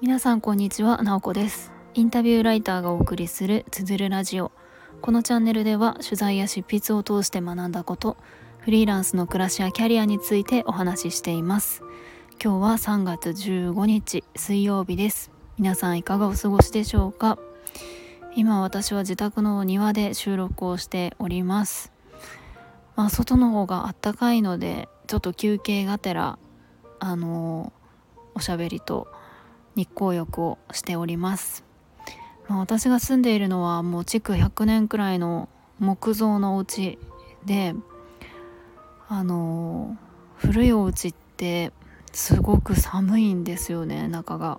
皆さんこんにちは、なおこです。インタビューライターがお送りするつづるラジオ。このチャンネルでは取材や執筆を通して学んだことフリーランスの暮らしやキャリアについてお話ししています。今日は3月15日水曜日です。皆さんいかがお過ごしでしょうか？今私は自宅の庭で収録をしております。まあ外の方があったかいのでちょっと休憩がてらあのおしゃべりと日光浴をしております、まあ、私が住んでいるのはもう築100年くらいの木造のお家であの古いお家ってすごく寒いんですよね中が。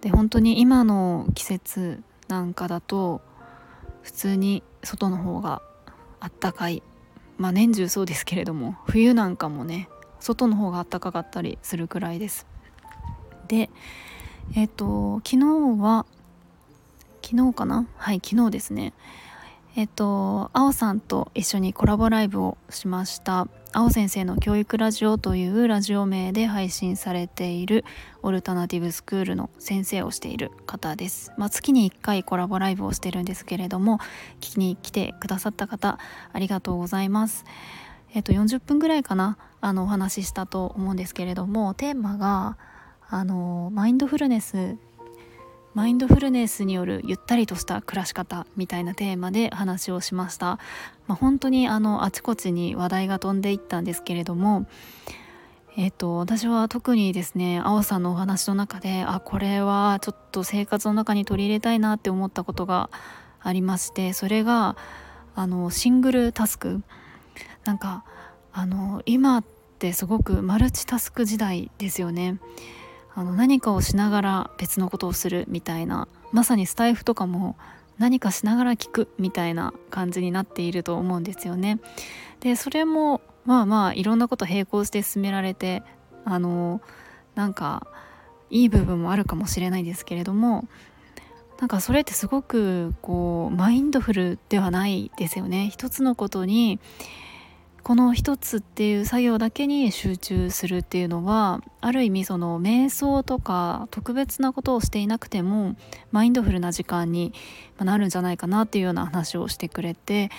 で本当に今の季節なんかだと普通に外の方があったかい。まあ年中そうですけれども冬なんかもね外の方があったかかったりするくらいです。でえっ、ー、と昨日は昨日かな？はい昨日ですね。えっ、ー、とあおさんと一緒にコラボライブをしました。青先生の教育ラジオというラジオ名で配信されているオルタナティブスクールの先生をしている方です、まあ、月に1回コラボライブをしてるんですけれども聞きに来てくださった方ありがとうございます。えっと40分ぐらいかなあのお話ししたと思うんですけれどもテーマがあのマインドフルネスマインドフルネスによるゆったりとした暮らし方みたいなテーマで話をしました、まあ、本当にあのあちこちに話題が飛んでいったんですけれどもえっ、と私は特にですねあおさんのお話の中であこれはちょっと生活の中に取り入れたいなって思ったことがありましてそれがあのシングルタスクなんかあの今ってすごくマルチタスク時代ですよね。あの何かをしながら別のことをするみたいなまさにスタイフとかも何かしながら聞くみたいな感じになっていると思うんですよね。でそれもまあまあいろんなこと並行して進められてあのなんかいい部分もあるかもしれないですけれどもなんかそれってすごくこうマインドフルではないですよね。一つのことにこの一つっていう作業だけに集中するっていうのはある意味その瞑想とか特別なことをしていなくてもマインドフルな時間になるんじゃないかなっていうような話をしてくれて、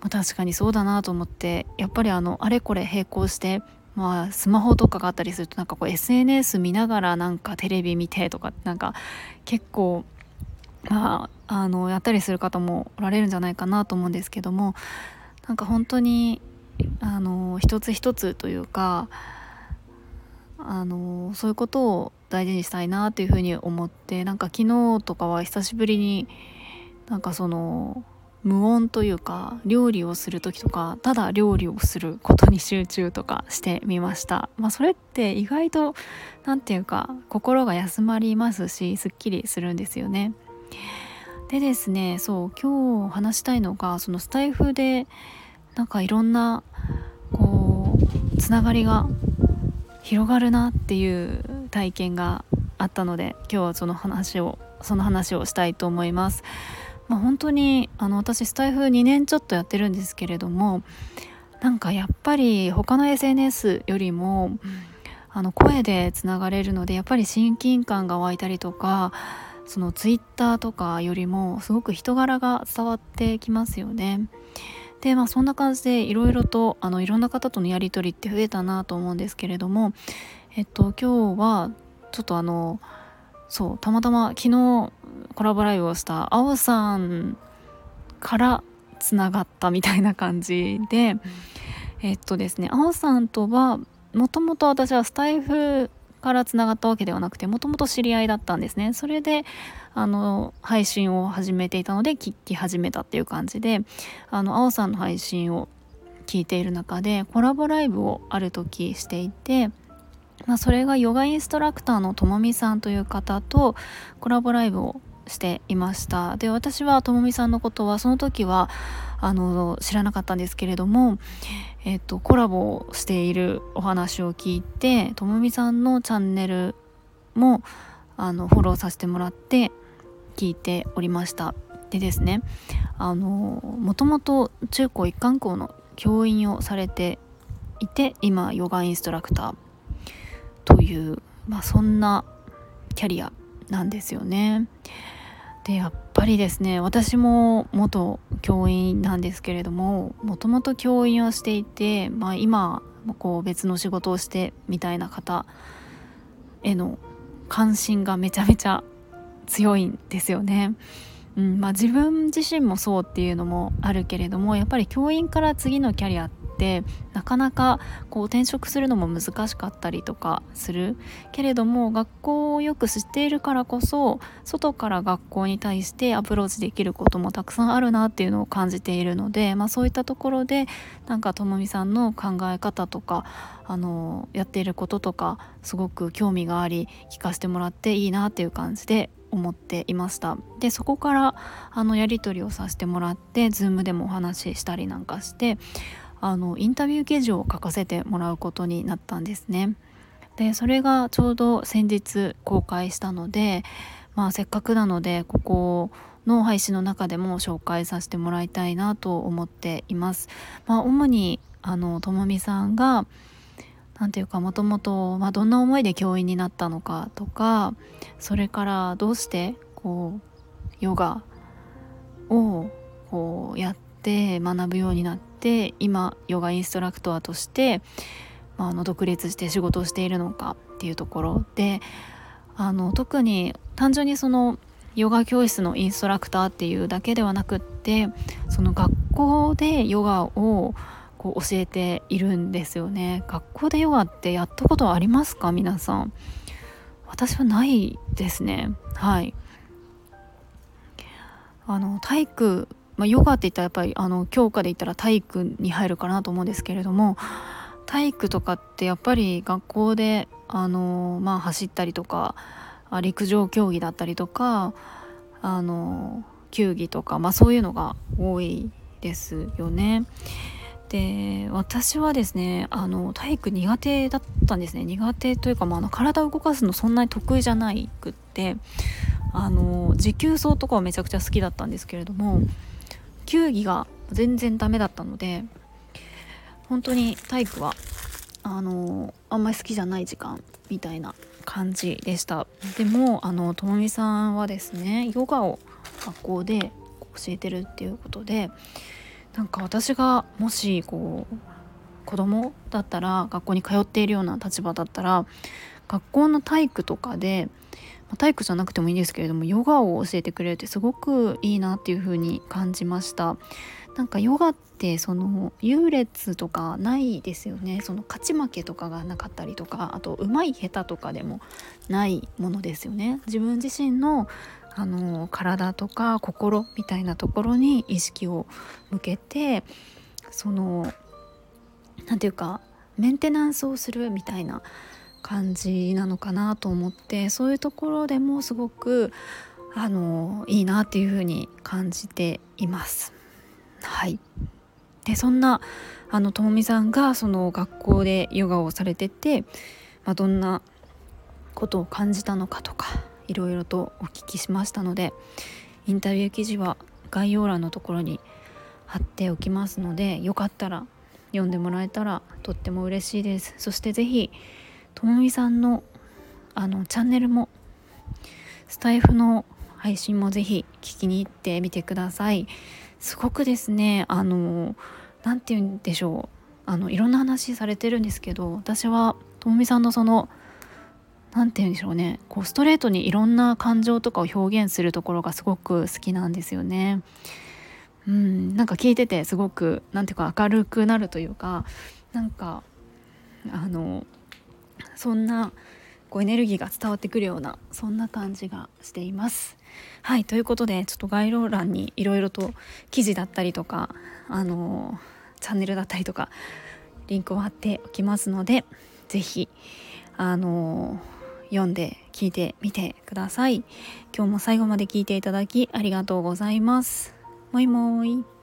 まあ、確かにそうだなと思ってやっぱりあのあれこれ並行してまあ、スマホとかがあったりするとなんかこう SNS 見ながらなんかテレビ見てとかなんか結構まああのやったりする方もおられるんじゃないかなと思うんですけどもなんか本当にあの一つ一つというかあのそういうことを大事にしたいなっていうふうに思ってなんか昨日とかは久しぶりになんかその無音というか料理をする時とかただ料理をすることに集中とかしてみました、まあ、それって意外と何て言うか心が休まりますしすっきりするんですよね。でですねそう今日話したいのがそのスタイフでなんかいろんなこうつながりが広がるなっていう体験があったので今日はその話をその話をしたいと思います。まあ、本当にあの私スタイフ2年ちょっとやってるんですけれどもなんかやっぱり他の SNS よりもあの声でつながれるのでやっぱり親近感が湧いたりとかそのツイッターとかよりもすごく人柄が伝わってきますよね。でまあそんな感じでいろいろとあのいろんな方とのやり取りって増えたなと思うんですけれどもえっと今日はちょっとあのそうたまたま昨日コラボライブをしたあおさんからつながったみたいな感じで、えっとですねあおさんとはもともと私はスタイフからつながったわけではなくてもともと知り合いだったんですね。それであの配信を始めていたので聞き始めたっていう感じであの青さんの配信を聞いている中でコラボライブをある時していて、まあ、それがヨガインストラクターのともみさんという方とコラボライブをしていましたで私はともみさんのことはその時はあの知らなかったんですけれども、えっと、コラボをしているお話を聞いてともみさんのチャンネルもあのフォローさせてもらって聞いておりましたでですねあのもともと中高一貫校の教員をされていて今ヨガインストラクターという、まあ、そんなキャリアなんですよね。でやっぱりですね私も元教員なんですけれどももともと教員をしていて、まあ、今こう別の仕事をしてみたいな方への関心がめちゃめちゃ強いんですよね。うんまあ、自分自身もそうっていうのもあるけれどもやっぱり教員から次のキャリアってなかなかこう転職するのも難しかったりとかするけれども学校をよく知っているからこそ外から学校に対してアプローチできることもたくさんあるなっていうのを感じているので、まあ、そういったところでなんかともみさんの考え方とかあのやっていることとかすごく興味があり聞かせてもらっていいなっていう感じで思っていました。でそこからあのやり取りをさせてもらって Zoom でもお話ししたりなんかしてあのインタビュー記事を書かせてもらうことになったんですね。でそれがちょうど先日公開したので、まあ、せっかくなのでここの配信の中でも紹介させてもらいたいなと思っています。まあ、主にあのともみさんが何て言うかもともとどんな思いで教員になったのかとかそれからどうしてこうヨガをこうやって学ぶようになって今ヨガインストラクターとして、まあ、あの独立して仕事をしているのかっていうところ。であの特に単純にそのヨガ教室のインストラクターっていうだけではなくってその学校でヨガをこう教えているんですよね。学校でヨガってやったことありますか？皆さん。私はないですね。はい。あの体育、まあ、ヨガって言ったらやっぱりあの教科で言ったら体育に入るかなと思うんですけれども体育とかってやっぱり学校であの、まあ、走ったりとか陸上競技だったりとかあの球技とか、まあ、そういうのが多いですよね。で私はですねあの体育苦手だったんですね苦手というか、まあ、あの体を動かすのそんなに得意じゃないくってあの持久走とかはめちゃくちゃ好きだったんですけれども球技が全然ダメだったので本当に体育はあのあんまり好きじゃない時間みたいな感じでした。でもあのともみさんはですねヨガを学校で教えてるっていうことでなんか私がもしこう子供だったら学校に通っているような立場だったら学校の体育とかでま体育じゃなくてもいいですけれどもヨガを教えてくれるってすごくいいなっていう風に感じました。なんかヨガってその優劣とかないですよね。その勝ち負けとかがなかったりとかあと上手い下手とかでもないものですよね。自分自身のあの体とか心みたいなところに意識を向けてその何て言うかメンテナンスをするみたいな感じなのかなと思ってそういうところでもすごくあのいいなっていうふうに感じています。はいでそんなあのともみさんがその学校でヨガをされてて、まあ、どんなことを感じたのかとかいろいろとお聞きしましたのでインタビュー記事は概要欄のところに貼っておきますのでよかったら読んでもらえたらとっても嬉しいですそして是非ともみさんのあのチャンネルもスタイフの配信も是非聞きに行ってみてください。すごくですねあの何て言うんでしょう。あのいろんな話されてるんですけど私はともみさんのその何て言うんでしょうね。こうストレートにいろんな感情とかを表現するところがすごく好きなんですよね。うん、なんか聞いててすごく何ていうか明るくなるというかなんかあのそんなこうエネルギーが伝わってくるようなそんな感じがしています。はいということでちょっと概要欄にいろいろと記事だったりとかあのチャンネルだったりとかリンクを貼っておきますので是非あの読んで聞いてみてください。今日も最後まで聞いていただきありがとうございます。もいもーい。